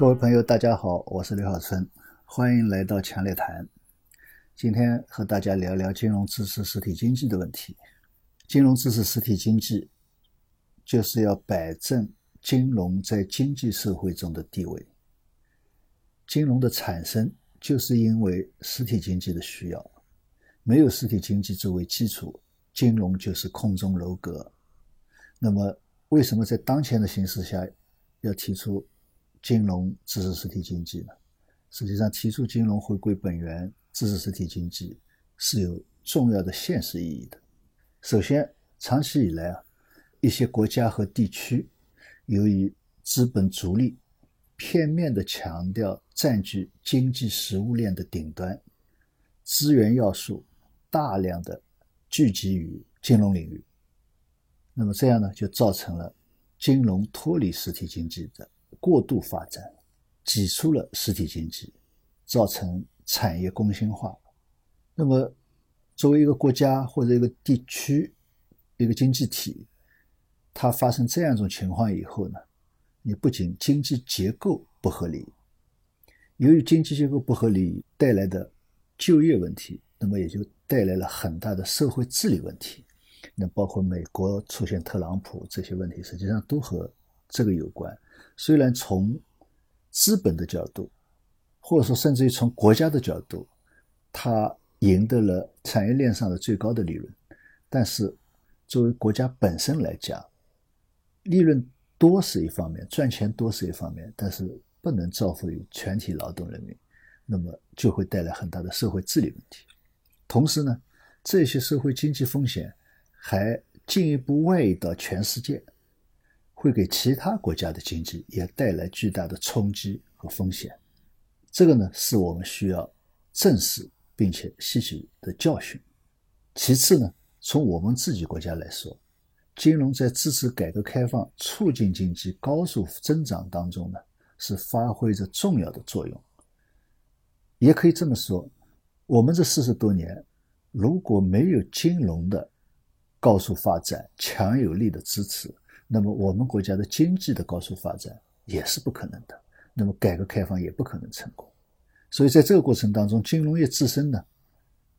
各位朋友，大家好，我是刘小春，欢迎来到强烈谈。今天和大家聊聊金融支持实体经济的问题。金融支持实体经济，就是要摆正金融在经济社会中的地位。金融的产生，就是因为实体经济的需要。没有实体经济作为基础，金融就是空中楼阁。那么，为什么在当前的形势下要提出金融支持实体经济呢？实际上，提出金融回归本源、支持实体经济是有重要的现实意义的。首先，长期以来啊，一些国家和地区由于资本逐利，片面的强调占据经济食物链的顶端，资源要素大量的聚集于金融领域。那么这样呢，就造成了金融脱离实体经济的过度发展，挤出了实体经济，造成产业工薪化。那么，作为一个国家或者一个地区、一个经济体，它发生这样一种情况以后呢，你不仅经济结构不合理，由于经济结构不合理带来的就业问题，那么也就带来了很大的社会治理问题。那包括美国出现特朗普这些问题，实际上都和这个有关。虽然从资本的角度，或者说甚至于从国家的角度，它赢得了产业链上的最高的利润，但是作为国家本身来讲，利润多是一方面，赚钱多是一方面，但是不能造福于全体劳动人民，那么就会带来很大的社会治理问题。同时呢，这些社会经济风险。还进一步外溢到全世界，会给其他国家的经济也带来巨大的冲击和风险。这个呢，是我们需要正视并且吸取的教训。其次呢，从我们自己国家来说，金融在支持改革开放、促进经济高速增长当中呢，是发挥着重要的作用。也可以这么说，我们这四十多年如果没有金融的，高速发展、强有力的支持，那么我们国家的经济的高速发展也是不可能的。那么改革开放也不可能成功。所以在这个过程当中，金融业自身呢，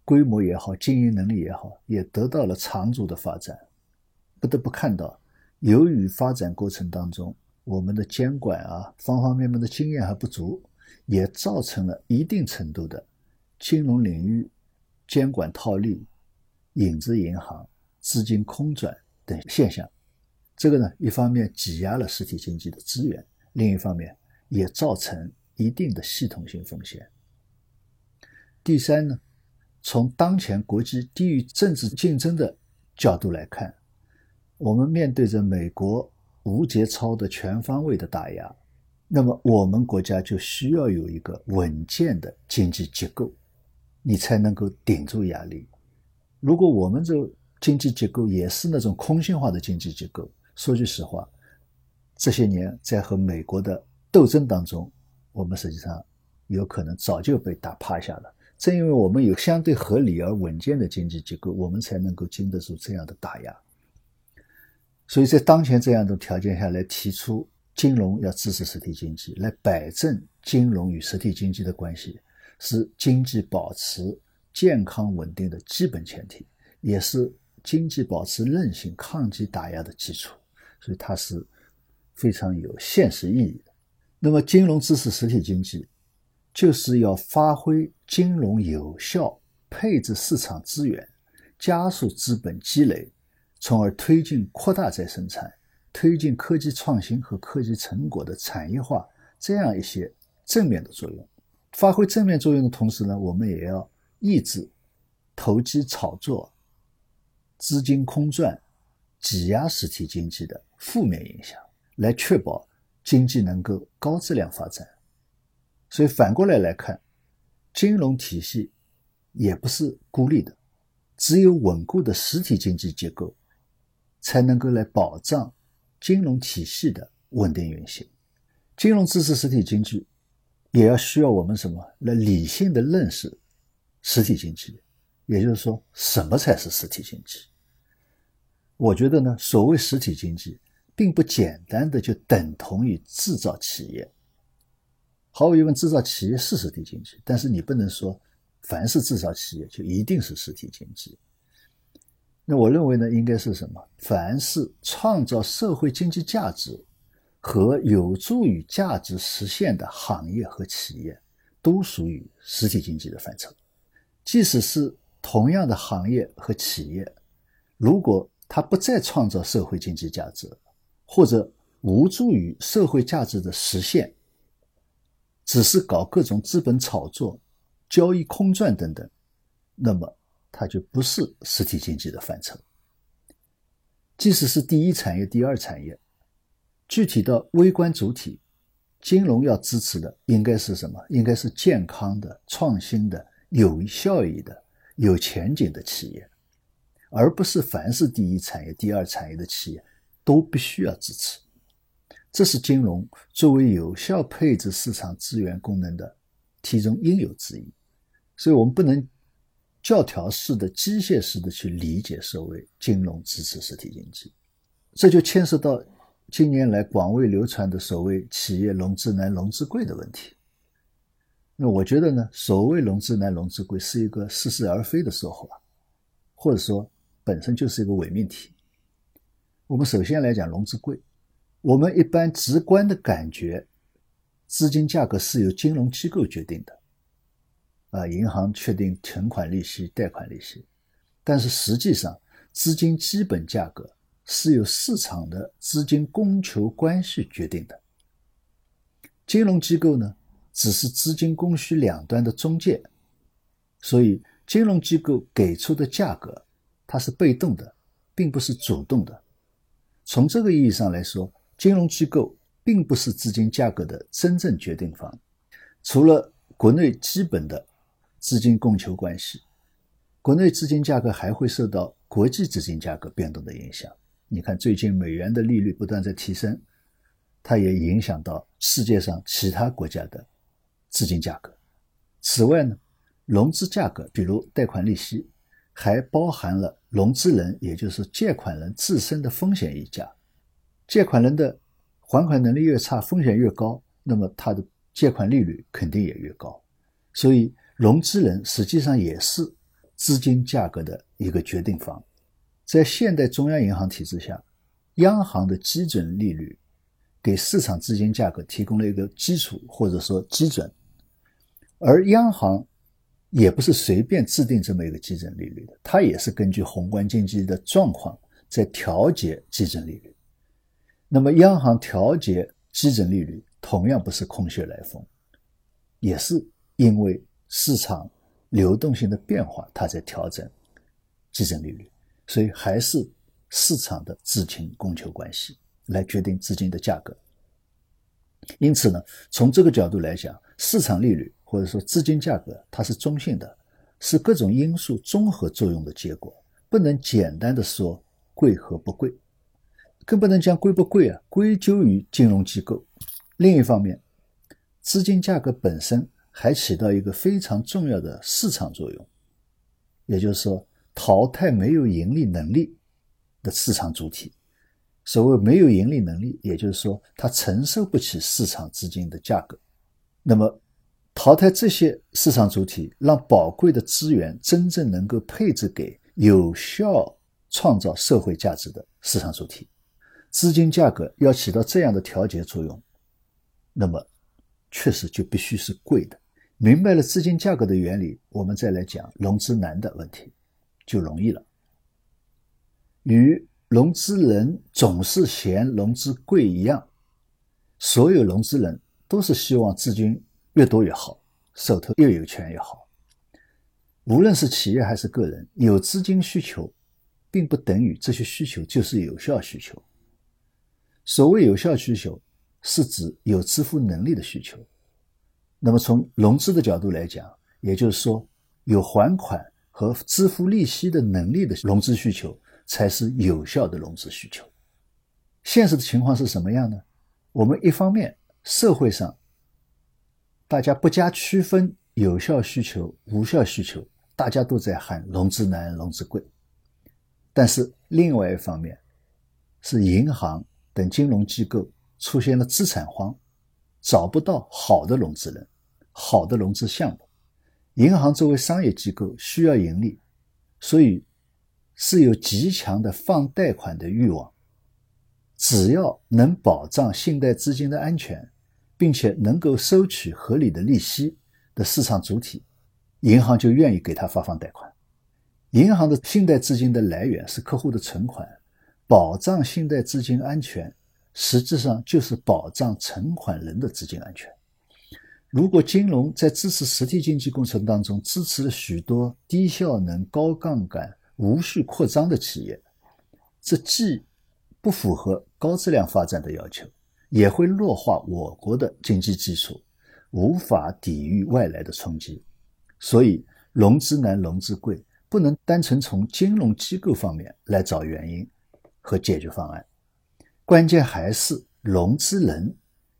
规模也好，经营能力也好，也得到了长足的发展。不得不看到，由于发展过程当中我们的监管啊，方方面面的经验还不足，也造成了一定程度的金融领域监管套利、影子银行。资金空转等现象，这个呢，一方面挤压了实体经济的资源，另一方面也造成一定的系统性风险。第三呢，从当前国际地域政治竞争的角度来看，我们面对着美国无节操的全方位的打压，那么我们国家就需要有一个稳健的经济结构，你才能够顶住压力。如果我们这经济结构也是那种空心化的经济结构。说句实话，这些年在和美国的斗争当中，我们实际上有可能早就被打趴下了。正因为我们有相对合理而稳健的经济结构，我们才能够经得住这样的打压。所以在当前这样的条件下来提出金融要支持实体经济，来摆正金融与实体经济的关系，是经济保持健康稳定的基本前提，也是。经济保持韧性、抗击打压的基础，所以它是非常有现实意义的。那么，金融支持实体经济，就是要发挥金融有效配置市场资源、加速资本积累，从而推进扩大再生产、推进科技创新和科技成果的产业化这样一些正面的作用。发挥正面作用的同时呢，我们也要抑制投机炒作。资金空转、挤压实体经济的负面影响，来确保经济能够高质量发展。所以反过来来看，金融体系也不是孤立的，只有稳固的实体经济结构，才能够来保障金融体系的稳定运行。金融支持实体经济，也要需要我们什么来理性的认识实体经济，也就是说，什么才是实体经济？我觉得呢，所谓实体经济，并不简单的就等同于制造企业。毫无疑问，制造企业是实体经济，但是你不能说凡是制造企业就一定是实体经济。那我认为呢，应该是什么？凡是创造社会经济价值和有助于价值实现的行业和企业，都属于实体经济的范畴。即使是同样的行业和企业，如果它不再创造社会经济价值，或者无助于社会价值的实现，只是搞各种资本炒作、交易空转等等，那么它就不是实体经济的范畴。即使是第一产业、第二产业，具体到微观主体，金融要支持的应该是什么？应该是健康的、创新的、有效益的、有前景的企业，而不是凡是第一产业、第二产业的企业都必须要支持。这是金融作为有效配置市场资源功能的其中应有之义，所以我们不能教条式的、机械式的去理解所谓金融支持实体经济，这就牵涉到近年来广为流传的所谓企业融资难、融资贵的问题。那我觉得呢，所谓融资难、融资贵是一个似是而非的说法，或者说本身就是一个伪命题。我们首先来讲融资贵。我们一般直观的感觉，资金价格是由金融机构决定的，啊，银行确定存款利息、贷款利息，但是实际上，资金基本价格是由市场的资金供求关系决定的。金融机构呢，只是资金供需两端的中介，所以金融机构给出的价格，它是被动的，并不是主动的。从这个意义上来说，金融机构并不是资金价格的真正决定方，除了国内基本的资金供求关系，国内资金价格还会受到国际资金价格变动的影响。你看，最近美元的利率不断在提升，它也影响到世界上其他国家的资金价格。此外呢，融资价格，比如贷款利息，还包含了融资人，也就是借款人自身的风险溢价。借款人的还款能力越差，风险越高，那么他的借款利率肯定也越高。所以，融资人实际上也是资金价格的一个决定方。在现代中央银行体制下，央行的基准利率给市场资金价格提供了一个基础或者说基准，而央行也不是随便制定这么一个基准利率的，它也是根据宏观经济的状况在调节基准利率。那么，央行调节基准利率同样不是空穴来风，也是因为市场流动性的变化，它在调整基准利率，所以还是市场的资金供求关系来决定资金的价格。因此呢，从这个角度来讲，市场利率或者说资金价格，它是中性的，是各种因素综合作用的结果，不能简单的说贵和不贵。更不能将贵不贵啊归咎于金融机构。另一方面，资金价格本身还起到一个非常重要的市场作用，也就是说，淘汰没有盈利能力的市场主体。所谓没有盈利能力，也就是说，它承受不起市场资金的价格。那么，淘汰这些市场主体，让宝贵的资源真正能够配置给有效创造社会价值的市场主体。资金价格要起到这样的调节作用，那么确实就必须是贵的。明白了资金价格的原理，我们再来讲融资难的问题，就容易了。与融资人总是嫌融资贵一样，所有融资人都是希望资金越多越好，手头越有钱越好。无论是企业还是个人，有资金需求，并不等于这些需求就是有效需求。所谓有效需求，是指有支付能力的需求。那么从融资的角度来讲，也就是说，有还款和支付利息的能力的融资需求，才是有效的融资需求。现实的情况是什么样呢？我们一方面社会上大家不加区分有效需求、无效需求，大家都在喊融资难、融资贵；但是另外一方面，是银行。等金融机构出现了资产荒，找不到好的融资人、好的融资项目。银行作为商业机构需要盈利，所以是有极强的放贷款的欲望。只要能保障信贷资金的安全，并且能够收取合理的利息的市场主体，银行就愿意给他发放贷款。银行的信贷资金的来源是客户的存款，保障信贷资金安全，实际上就是保障存款人的资金安全。如果金融在支持实体经济过程当中支持了许多低效能、高杠杆、无序扩张的企业，这既不符合高质量发展的要求，也会弱化我国的经济基础，无法抵御外来的冲击。所以，融资难、融资贵，不能单纯从金融机构方面来找原因和解决方案，关键还是融资人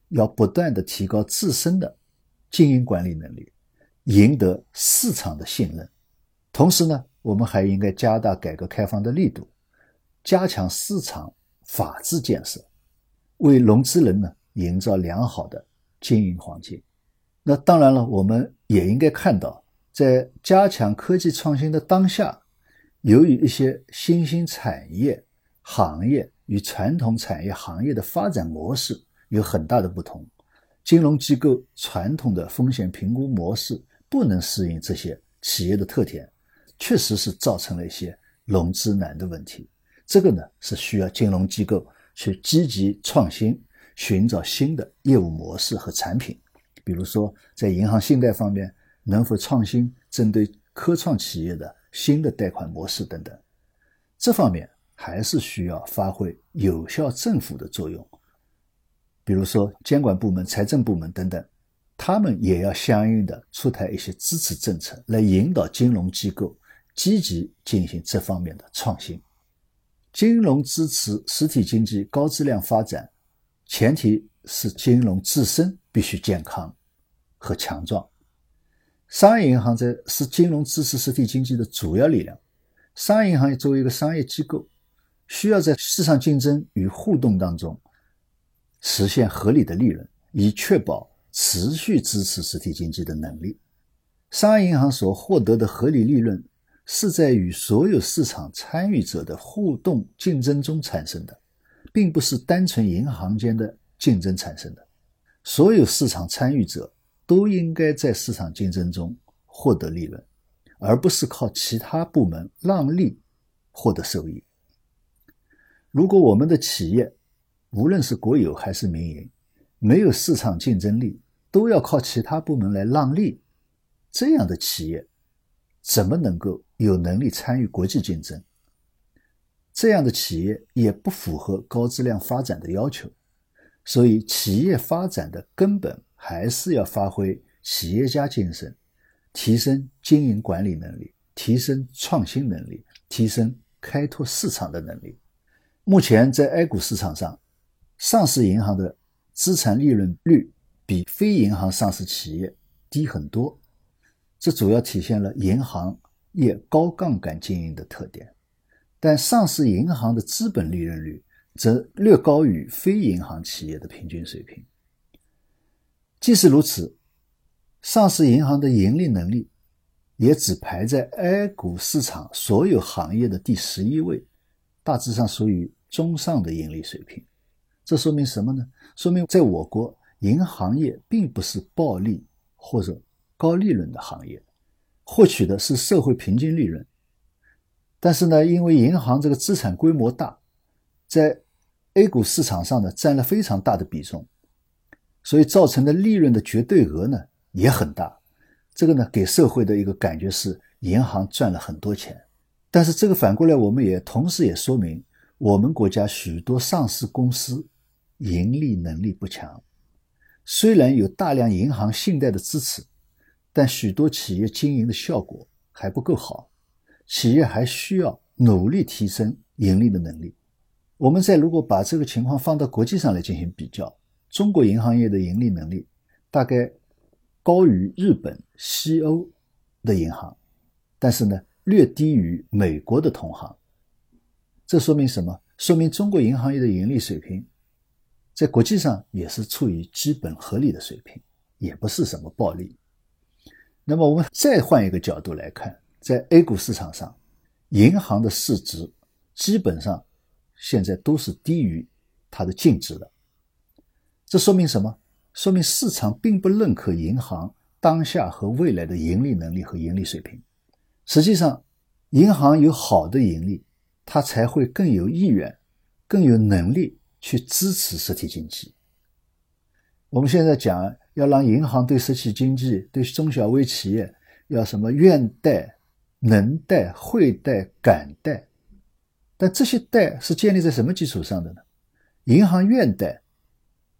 要不断的提高自身的。经营管理能力，赢得市场的信任。同时呢，我们还应该加大改革开放的力度，加强市场法治建设，为融资人呢营造良好的经营环境。那当然了，我们也应该看到，在加强科技创新的当下，由于一些新兴产业行业与传统产业行业的发展模式有很大的不同。金融机构传统的风险评估模式不能适应这些企业的特点，确实是造成了一些融资难的问题。这个呢是需要金融机构去积极创新，寻找新的业务模式和产品。比如说，在银行信贷方面，能否创新针对科创企业的新的贷款模式等等。这方面还是需要发挥有效政府的作用。比如说，监管部门、财政部门等等，他们也要相应的出台一些支持政策，来引导金融机构积极进行这方面的创新。金融支持实体经济高质量发展，前提是金融自身必须健康和强壮。商业银行在是金融支持实体经济的主要力量。商业银行作为一个商业机构，需要在市场竞争与互动当中。实现合理的利润，以确保持续支持实体经济的能力。商业银行所获得的合理利润，是在与所有市场参与者的互动竞争中产生的，并不是单纯银行间的竞争产生的。所有市场参与者都应该在市场竞争中获得利润，而不是靠其他部门让利获得收益。如果我们的企业，无论是国有还是民营，没有市场竞争力，都要靠其他部门来让利，这样的企业怎么能够有能力参与国际竞争？这样的企业也不符合高质量发展的要求。所以，企业发展的根本还是要发挥企业家精神，提升经营管理能力，提升创新能力，提升开拓市场的能力。目前在 A 股市场上，上市银行的资产利润率比非银行上市企业低很多，这主要体现了银行业高杠杆经营的特点。但上市银行的资本利润率则略高于非银行企业的平均水平。即使如此，上市银行的盈利能力也只排在 A 股市场所有行业的第十一位，大致上属于中上的盈利水平。这说明什么呢？说明在我国，银行业并不是暴利或者高利润的行业，获取的是社会平均利润。但是呢，因为银行这个资产规模大，在 A 股市场上呢占了非常大的比重，所以造成的利润的绝对额呢也很大。这个呢给社会的一个感觉是银行赚了很多钱。但是这个反过来，我们也同时也说明，我们国家许多上市公司。盈利能力不强，虽然有大量银行信贷的支持，但许多企业经营的效果还不够好，企业还需要努力提升盈利的能力。我们再如果把这个情况放到国际上来进行比较，中国银行业的盈利能力大概高于日本、西欧的银行，但是呢，略低于美国的同行。这说明什么？说明中国银行业的盈利水平。在国际上也是处于基本合理的水平，也不是什么暴利。那么我们再换一个角度来看，在 A 股市场上，银行的市值基本上现在都是低于它的净值的。这说明什么？说明市场并不认可银行当下和未来的盈利能力和盈利水平。实际上，银行有好的盈利，它才会更有意愿、更有能力去支持实体经济。我们现在讲。要让银行对实体经济、对中小微企业要什么愿贷、能贷、会贷、敢贷，但这些贷是建立在什么基础上的呢？银行愿贷，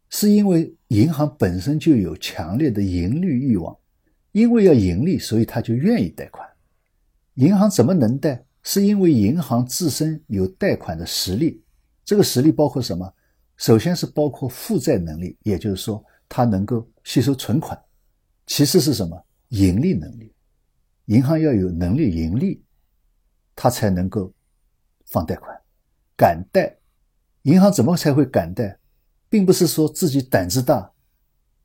是因为银行本身就有强烈的盈利欲望，因为要盈利，所以他就愿意贷款。银行怎么能贷？是因为银行自身有贷款的实力，这个实力包括什么？首先是包括负债能力，也就是说。它能够吸收存款，其次是什么？盈利能力。银行要有能力盈利，它才能够放贷款、敢贷。银行怎么才会敢贷？并不是说自己胆子大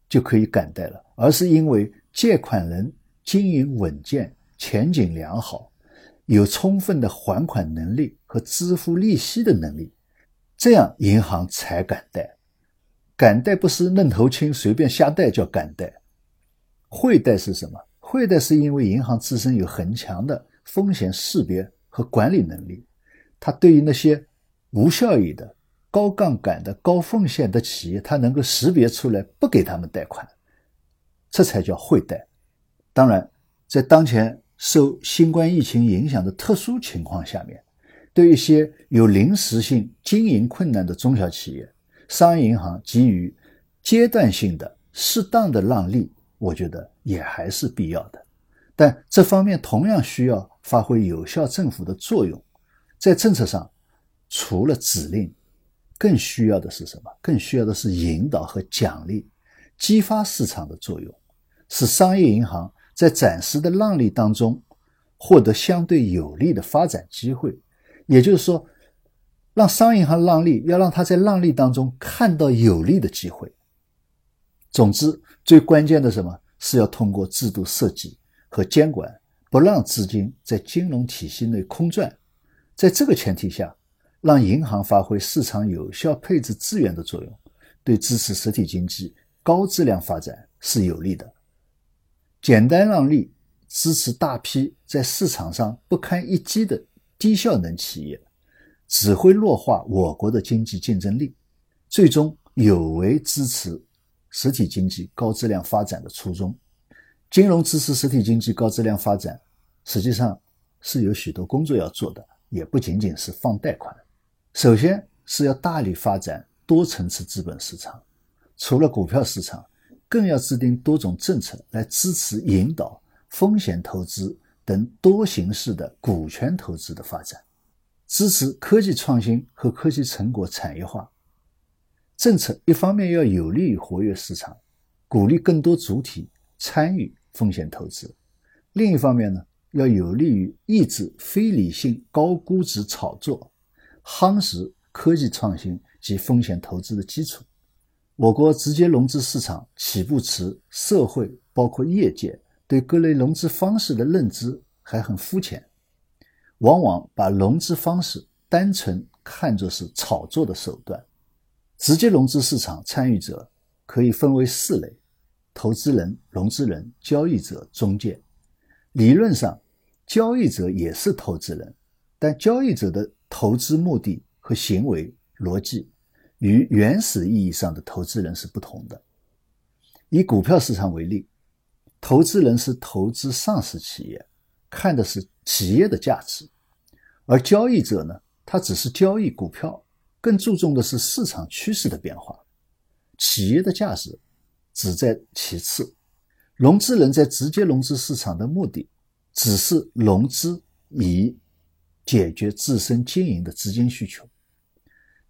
就可以敢贷了，而是因为借款人经营稳健、前景良好，有充分的还款能力和支付利息的能力，这样银行才敢贷。敢贷不是愣头青随便瞎贷叫敢贷，会贷是什么？会贷是因为银行自身有很强的风险识别和管理能力，它对于那些无效益的、高杠杆的、高风险的企业，它能够识别出来，不给他们贷款，这才叫会贷。当然，在当前受新冠疫情影响的特殊情况下面，对一些有临时性经营困难的中小企业。商业银行给予阶段性的、适当的让利，我觉得也还是必要的。但这方面同样需要发挥有效政府的作用。在政策上，除了指令，更需要的是什么？更需要的是引导和奖励，激发市场的作用，使商业银行在暂时的让利当中获得相对有利的发展机会。也就是说。让商业银行让利，要让他在让利当中看到有利的机会。总之，最关键的什么是要通过制度设计和监管，不让资金在金融体系内空转。在这个前提下，让银行发挥市场有效配置资源的作用，对支持实体经济高质量发展是有利的。简单让利，支持大批在市场上不堪一击的低效能企业。只会弱化我国的经济竞争力，最终有违支持实体经济高质量发展的初衷。金融支持实体经济高质量发展，实际上是有许多工作要做的，也不仅仅是放贷款。首先是要大力发展多层次资本市场，除了股票市场，更要制定多种政策来支持引导风险投资等多形式的股权投资的发展。支持科技创新和科技成果产业化政策，一方面要有利于活跃市场，鼓励更多主体参与风险投资；另一方面呢，要有利于抑制非理性高估值炒作，夯实科技创新及风险投资的基础。我国直接融资市场起步迟，社会包括业界对各类融资方式的认知还很肤浅。往往把融资方式单纯看作是炒作的手段。直接融资市场参与者可以分为四类：投资人、融资人、交易者、中介。理论上，交易者也是投资人，但交易者的投资目的和行为逻辑与原始意义上的投资人是不同的。以股票市场为例，投资人是投资上市企业。看的是企业的价值，而交易者呢，他只是交易股票，更注重的是市场趋势的变化。企业的价值只在其次。融资人在直接融资市场的目的，只是融资以解决自身经营的资金需求。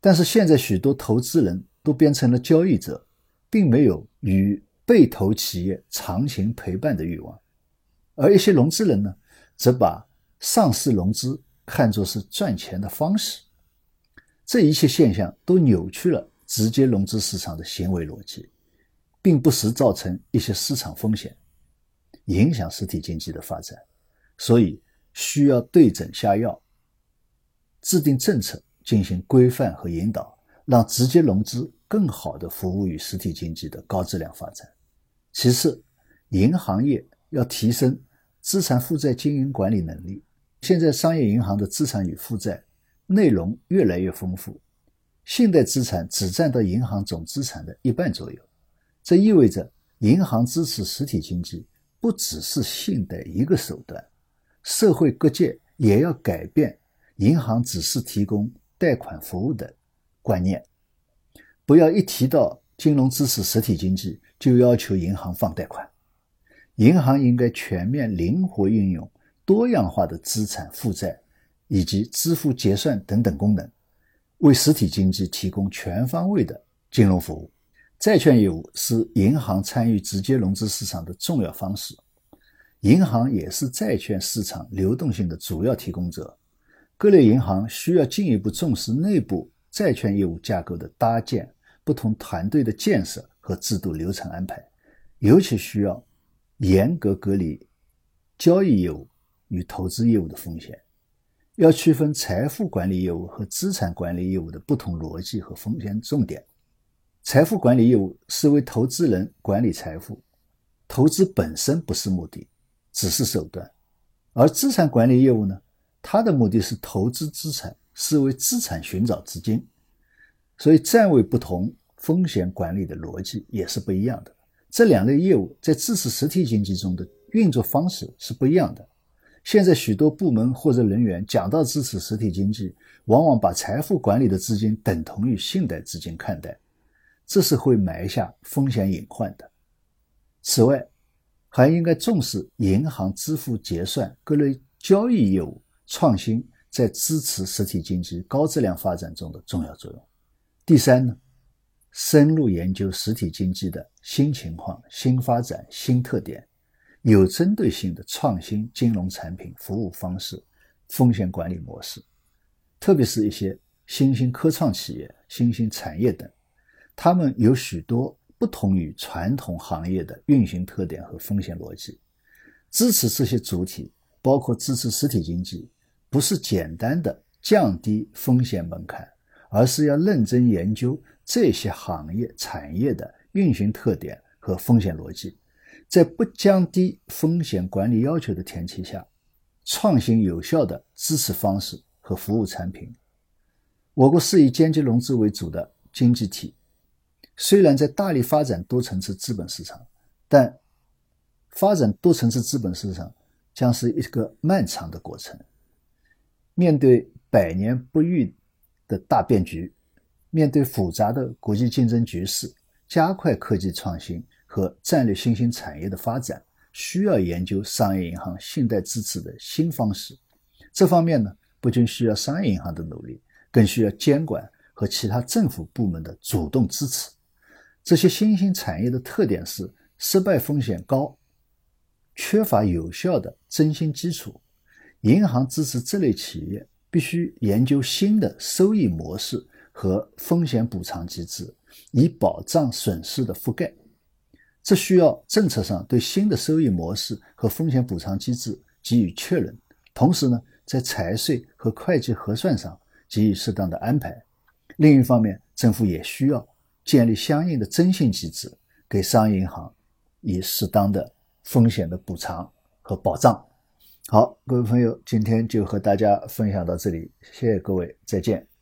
但是现在许多投资人都变成了交易者，并没有与被投企业长情陪伴的欲望，而一些融资人呢？则把上市融资看作是赚钱的方式，这一切现象都扭曲了直接融资市场的行为逻辑，并不时造成一些市场风险，影响实体经济的发展，所以需要对症下药，制定政策进行规范和引导，让直接融资更好的服务于实体经济的高质量发展。其次，银行业要提升资产负债经营管理能力。现在商业银行的资产与负债内容越来越丰富，信贷资产只占到银行总资产的一半左右。这意味着银行支持实体经济不只是信贷一个手段，社会各界也要改变银行只是提供贷款服务的观念，不要一提到金融支持实体经济就要求银行放贷款，银行应该全面灵活运用。多样化的资产负债以及支付结算等等功能，为实体经济提供全方位的金融服务。债券业务是银行参与直接融资市场的重要方式，银行也是债券市场流动性的主要提供者。各类银行需要进一步重视内部债券业务架构的搭建、不同团队的建设和制度流程安排，尤其需要严格隔离交易业务。与投资业务的风险，要区分财富管理业务和资产管理业务的不同逻辑和风险重点。财富管理业务是为投资人管理财富，投资本身不是目的，只是手段；而资产管理业务呢，它的目的是投资资产，是为资产寻找资金。所以站位不同，风险管理的逻辑也是不一样的。这两类业务在支持实体经济中的运作方式是不一样的。现在许多部门或者人员讲到支持实体经济，往往把财富管理的资金等同于信贷资金看待，这是会埋下风险隐患的。此外，还应该重视银行支付结算各类交易业务创新在支持实体经济高质量发展中的重要作用。第三呢，深入研究实体经济的新情况、新发展、新特点。有针对性的创新金融产品、服务方式、风险管理模式，特别是一些新兴科创企业、新兴产业等，他们有许多不同于传统行业的运行特点和风险逻辑。支持这些主体，包括支持实体经济，不是简单的降低风险门槛，而是要认真研究这些行业、产业的运行特点和风险逻辑。在不降低风险管理要求的前提下，创新有效的支持方式和服务产品。我国是以间接融资为主的经济体，虽然在大力发展多层次资本市场，但发展多层次资本市场将是一个漫长的过程。面对百年不遇的大变局，面对复杂的国际竞争局势，加快科技创新。和战略新兴产业的发展，需要研究商业银行信贷支持的新方式。这方面呢，不仅需要商业银行的努力，更需要监管和其他政府部门的主动支持。这些新兴产业的特点是失败风险高，缺乏有效的征信基础。银行支持这类企业，必须研究新的收益模式和风险补偿机制，以保障损失的覆盖。这需要政策上对新的收益模式和风险补偿机制给予确认，同时呢，在财税和会计核算上给予适当的安排。另一方面，政府也需要建立相应的征信机制，给商业银行以适当的风险的补偿和保障。好，各位朋友，今天就和大家分享到这里，谢谢各位，再见。